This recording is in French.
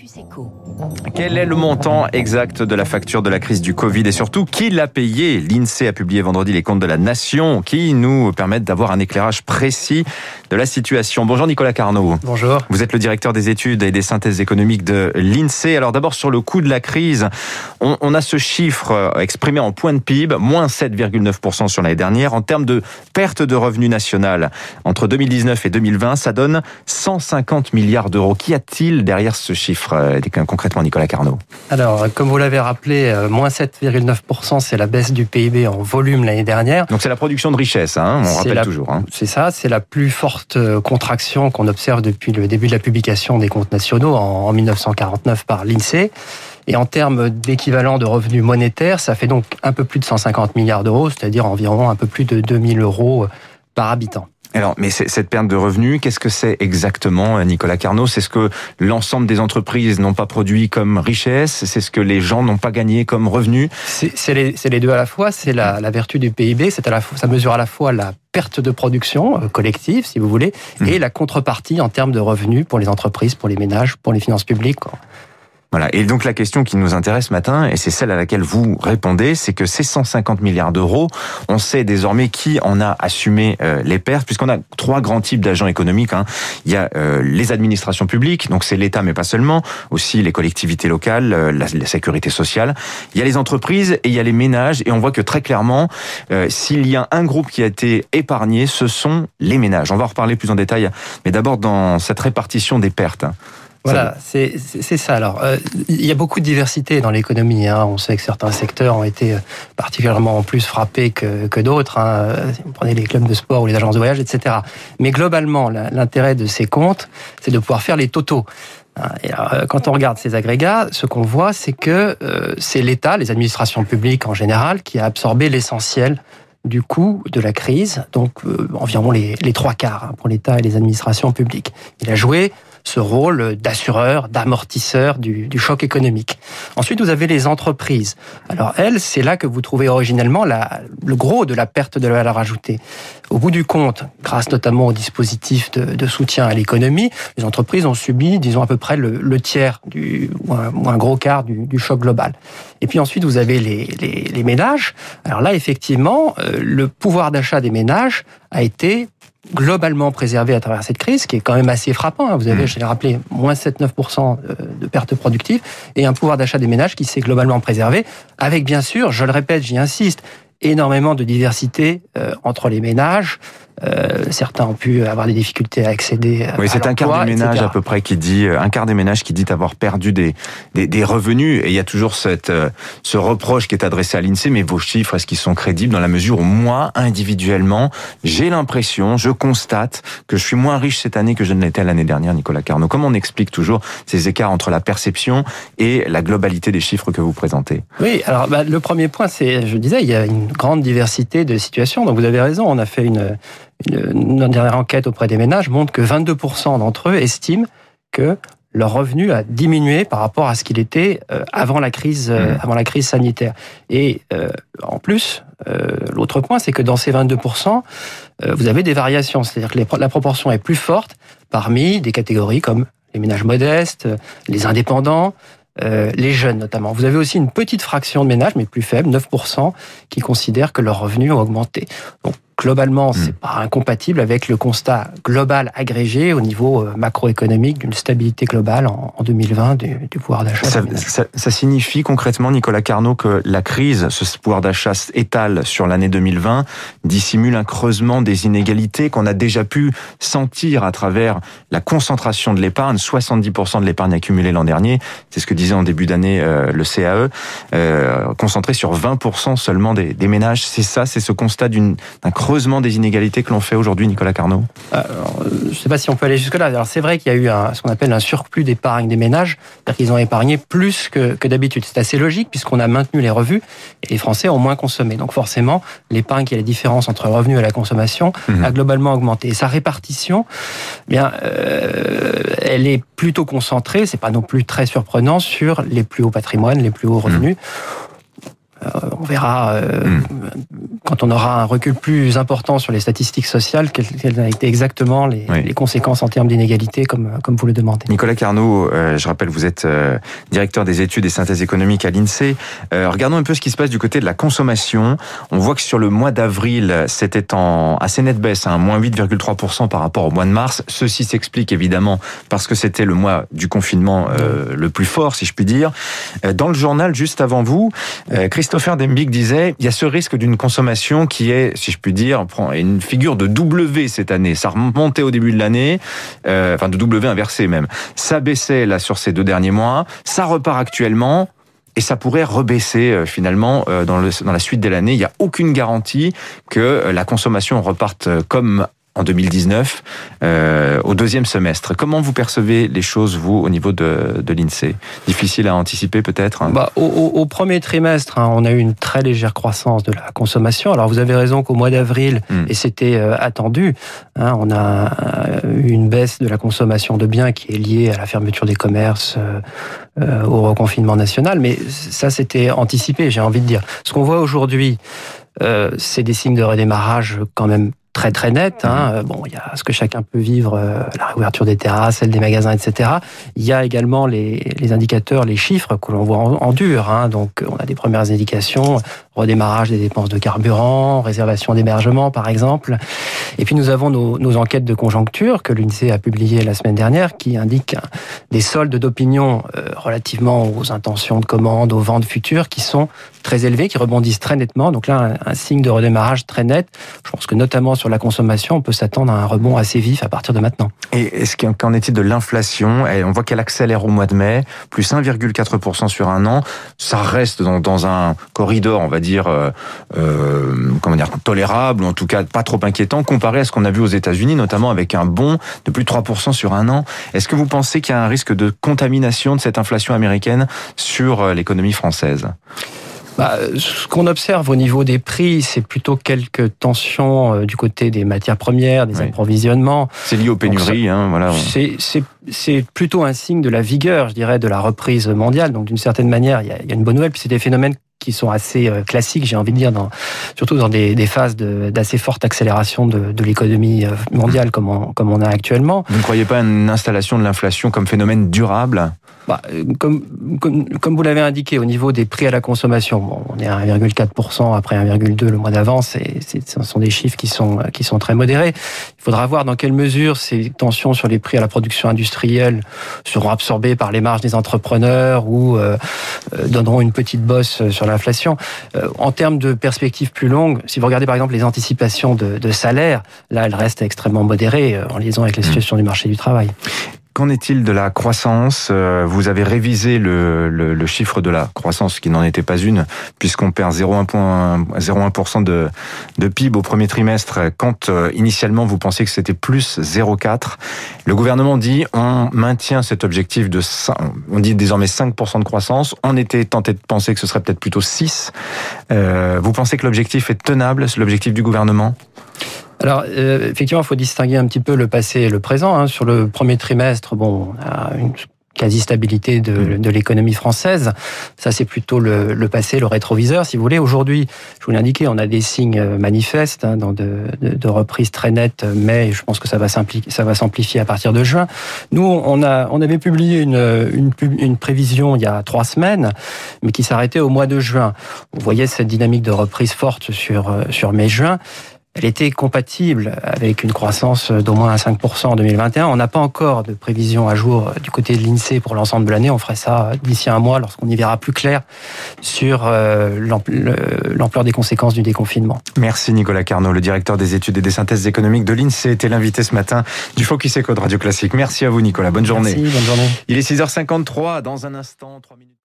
Campus. Quel est le montant exact de la facture de la crise du Covid et surtout qui l'a payé? L'INSEE a publié vendredi les comptes de la nation qui nous permettent d'avoir un éclairage précis de la situation. Bonjour Nicolas Carnot. Bonjour. Vous êtes le directeur des études et des synthèses économiques de l'INSEE. Alors d'abord sur le coût de la crise, on, on a ce chiffre exprimé en point de PIB, moins 7,9% sur l'année dernière. En termes de perte de revenus nationales, entre 2019 et 2020, ça donne 150 milliards d'euros. Qu'y a-t-il derrière ce chiffre? Euh, concrètement, Nicolas Carnot Alors, comme vous l'avez rappelé, euh, moins 7,9%, c'est la baisse du PIB en volume l'année dernière. Donc c'est la production de richesse, hein, on rappelle toujours. Hein. C'est ça, c'est la plus forte euh, contraction qu'on observe depuis le début de la publication des comptes nationaux en 1949 par l'INSEE. Et en termes d'équivalent de revenus monétaires, ça fait donc un peu plus de 150 milliards d'euros, c'est-à-dire environ un peu plus de 2000 euros par habitant. Alors, mais cette perte de revenus, qu'est-ce que c'est exactement, Nicolas Carnot? C'est ce que l'ensemble des entreprises n'ont pas produit comme richesse C'est ce que les gens n'ont pas gagné comme revenus? C'est les, les, deux à la fois. C'est la, la, vertu du PIB. C'est à la ça mesure à la fois la perte de production euh, collective, si vous voulez, mmh. et la contrepartie en termes de revenus pour les entreprises, pour les ménages, pour les finances publiques. Voilà. Et donc la question qui nous intéresse ce matin, et c'est celle à laquelle vous répondez, c'est que ces 150 milliards d'euros, on sait désormais qui en a assumé euh, les pertes, puisqu'on a trois grands types d'agents économiques. Hein. Il y a euh, les administrations publiques, donc c'est l'État, mais pas seulement, aussi les collectivités locales, euh, la, la, sécurité sociale. Il y a les entreprises et il y a les ménages, et on voit que très clairement, s'il y a un groupe qui a été épargné, ce sont les ménages. On va en reparler plus en détail, mais d'abord dans cette répartition des pertes. Voilà, c'est ça. Alors, euh, il y a beaucoup de diversité dans l'économie. Hein. On sait que certains secteurs ont été euh, particulièrement plus frappés que, que d'autres. Hein. Si vous prenez les clubs de sport ou les agences de voyage, etc. Mais globalement, l'intérêt de ces comptes, c'est de pouvoir faire les totaux. Hein, et alors, euh, quand on regarde ces agrégats, ce qu'on voit, c'est que euh, c'est l'État, les administrations publiques en général, qui a absorbé l'essentiel du coût de la crise, donc euh, environ les, les, trois quarts hein, pour l'État et les administrations publiques. Il a joué ce rôle d'assureur, d'amortisseur du, choc économique. Ensuite, vous avez les entreprises. Alors elles, c'est là que vous trouvez originellement le gros de la perte de la valeur ajoutée. Au bout du compte, grâce notamment au dispositif de, soutien à l'économie, les entreprises ont subi, disons, à peu près le, tiers du, ou un, gros quart du, choc global. Et puis ensuite, vous avez les, les, les ménages. Alors là, effectivement, euh, le pouvoir d'achat des ménages a été globalement préservé à travers cette crise, qui est quand même assez frappant. Hein. Vous avez, je l'ai rappelé, moins 7-9% de pertes productives et un pouvoir d'achat des ménages qui s'est globalement préservé, avec bien sûr, je le répète, j'y insiste, énormément de diversité euh, entre les ménages, euh, certains ont pu avoir des difficultés à accéder. Oui, c'est un quart des ménages à peu près qui dit euh, un quart des ménages qui dit avoir perdu des, des, des revenus. Et il y a toujours cette euh, ce reproche qui est adressé à l'Insee. Mais vos chiffres, est-ce qu'ils sont crédibles dans la mesure où moi individuellement, j'ai l'impression, je constate que je suis moins riche cette année que je ne l'étais l'année dernière, Nicolas Carnot. Comment on explique toujours ces écarts entre la perception et la globalité des chiffres que vous présentez Oui, alors bah, le premier point, c'est, je disais, il y a une grande diversité de situations. Donc vous avez raison, on a fait une une, dernière enquête auprès des ménages montre que 22% d'entre eux estiment que leur revenu a diminué par rapport à ce qu'il était euh, avant la crise, euh, mmh. avant la crise sanitaire. Et euh, en plus, l'autre point, c'est que dans ces 22%, vous avez des variations, c'est-à-dire que la proportion est plus forte parmi des catégories comme les ménages modestes, les indépendants, les jeunes notamment. Vous avez aussi une petite fraction de ménages, mais plus faible, 9%, qui considèrent que leurs revenus ont augmenté. Donc, globalement, c'est hmm. pas incompatible avec le constat global agrégé au niveau euh, macroéconomique d'une stabilité globale en 2020 du, pouvoir d'achat. Ça, ça, ça, signifie concrètement, Nicolas Carnot, que la crise, ce pouvoir d'achat étale sur l'année 2020, dissimule un creusement des inégalités qu'on a déjà pu sentir à travers la concentration de l'épargne, 70% de l'épargne accumulée l'an dernier, c'est ce que disait en début d'année euh, le CAE, euh, concentré sur 20% seulement des, des ménages. C'est ça, c'est ce constat d'un creusement creusement des inégalités que l'on fait aujourd'hui, Nicolas Carnot Alors, Je ne sais pas si on peut aller jusque-là. Alors c'est vrai qu'il y a eu un, ce qu'on appelle un surplus d'épargne des ménages, c'est-à-dire qu'ils ont épargné plus que, que d'habitude. C'est assez logique puisqu'on a maintenu les revenus et les Français ont moins consommé. Donc forcément, l'épargne qui est la différence entre le revenu et la consommation mmh. a globalement augmenté. Et sa répartition, eh bien, euh, elle est plutôt concentrée, c'est pas non plus très surprenant, sur les plus hauts patrimoines, les plus hauts revenus. Mmh on verra hmm. quand on aura un recul plus important sur les statistiques sociales quelles, ont été exactement les, les conséquences en termes d'inégalité comme, comme vous le demandez. Nicolas Carnot, je rappelle, vous êtes directeur des études et synthèses économiques à l'INSEE. regardons un peu ce qui se passe du côté de la consommation. On voit que sur le mois d'avril, c'était en assez nette baisse, hein, moins 8,3% par rapport au mois de mars. Ceci s'explique évidemment parce que c'était le mois du confinement euh, le plus fort, si je puis dire. Euh, dans le journal, juste avant vous, euh, Christopher Dembig disait il y a ce risque d'une consommation qui est, si je puis dire, une figure de W cette année. Ça remontait au début de l'année, enfin de W inversé même. Ça baissait là sur ces deux derniers mois. Ça repart actuellement et ça pourrait rebaisser finalement dans, le, dans la suite de l'année. Il n'y a aucune garantie que la consommation reparte comme en 2019 euh, au deuxième semestre. Comment vous percevez les choses, vous, au niveau de, de l'INSEE? Difficile à anticiper peut-être hein? Bah, au, premier trimestre, hein, on a eu une très légère croissance de la consommation. Alors vous avez raison qu'au mois d'avril, hmm. et c'était euh, attendu, hein, on a eu une baisse de la consommation de biens qui est liée à la fermeture des commerces, euh, au reconfinement national, mais ça c'était anticipé, j'ai envie de dire. Ce qu'on voit aujourd'hui, c'est des signes de redémarrage quand même très très nette. Hein. Mhm. Bon, il y a ce que chacun peut vivre, euh, la réouverture des terrasses, celle des magasins, etc. Il y a également les, les indicateurs, les chiffres que l'on voit en, dur. Hein. Donc, on a des premières indications, redémarrage des dépenses de carburant, réservation d'hébergement, par exemple. Et puis, nous avons nos, enquêtes de conjoncture que l'UNICE a publiées la semaine dernière, qui indiquent des soldes d'opinion euh, relativement aux intentions de commande, aux ventes futures, qui sont très élevés, qui rebondissent très nettement. Donc là, un, signe de redémarrage très net. Je pense que notamment sur la consommation, on peut s'attendre à un rebond assez vif à partir de maintenant. Et qu'en est-il de l'inflation? On voit qu'elle accélère au mois de mai, plus 1,4% sur un an. Ça reste dans, dans, un corridor, on va dire, euh, euh, comment dire, tolérable, ou en tout cas pas trop inquiétant, comparé à ce qu'on a vu aux États-Unis, notamment avec un bond de plus de 3% sur un an. Est-ce que vous pensez qu'il y a un risque de contamination de cette inflation américaine sur euh, l'économie française? Bah, ce qu'on observe au niveau des prix, c'est plutôt quelques tensions euh, du côté des matières premières, des approvisionnements. C'est lié aux pénuries, hein, voilà. C'est plutôt un signe de la vigueur, je dirais, de la reprise mondiale. Donc d'une certaine manière, il y, y a une bonne nouvelle. Puis c'est des phénomènes qui sont assez euh, classiques, j'ai envie de dire, dans, surtout dans des, des phases d'assez forte accélération de, de l'économie euh, mondiale comme on, comme on a actuellement. Vous ne croyez pas à une installation de l'inflation comme phénomène durable? Bah, comme, comme, comme, vous l'avez indiqué, au niveau des prix à la consommation, bon, on est à 1,4% après 1,2% le mois d'avant, ce sont des chiffres qui sont, qui sont très modérés. Il faudra voir dans quelle mesure ces tensions sur les prix à la production industrielle seront absorbées par les marges des entrepreneurs ou euh, donneront une petite bosse sur l'inflation. Euh, en termes de perspectives plus longues, si vous regardez par exemple les anticipations de, de salaire, là, elles restent extrêmement modérées euh, en liaison avec la situation du marché du travail. Qu'en est-il de la croissance? Euh, Vous avez révisé le, chiffre de la croissance, qui n'en était pas une, puisqu'on perd 0,1% de, PIB au premier trimestre, quand euh, initialement vous pensiez que c'était plus 0,4. Le gouvernement dit on maintient cet objectif de 5, on dit désormais 5% de croissance. On était tenté de penser que ce serait peut-être plutôt 6. Euh, vous pensez que l'objectif est tenable, l'objectif du gouvernement? Alors, euh, effectivement, il faut distinguer un petit peu le passé et le présent. Hein. Sur le premier trimestre, bon, on a une quasi-stabilité de, mm. de l'économie française. Ça, c'est plutôt le, le, passé, le rétroviseur, si vous voulez. Aujourd'hui, je vous l'ai indiqué, on a des signes manifestes hein, dans de, de, de, reprises très nettes, mais je pense que ça va s'amplifier à partir de juin. Nous, on, a, on avait publié une, une, une prévision il y a trois semaines, mais qui s'arrêtait au mois de juin. Vous voyez cette dynamique de reprise forte sur, sur mai-juin elle était compatible avec une croissance d'au moins à 5% en 2021. On n'a pas encore de prévision à jour du côté de l'INSEE pour l'ensemble de l'année. On ferait ça d'ici un mois lorsqu'on y verra plus clair sur euh, l'ampleur des conséquences du déconfinement. Merci Nicolas Carnot, le directeur des études et des synthèses économiques de l'INSEE, était l'invité ce matin du Focus Eco de Radio Classique. Merci à vous Nicolas, bonne journée. Merci, bonne journée. Il est 6h53, dans un instant, 3 minutes.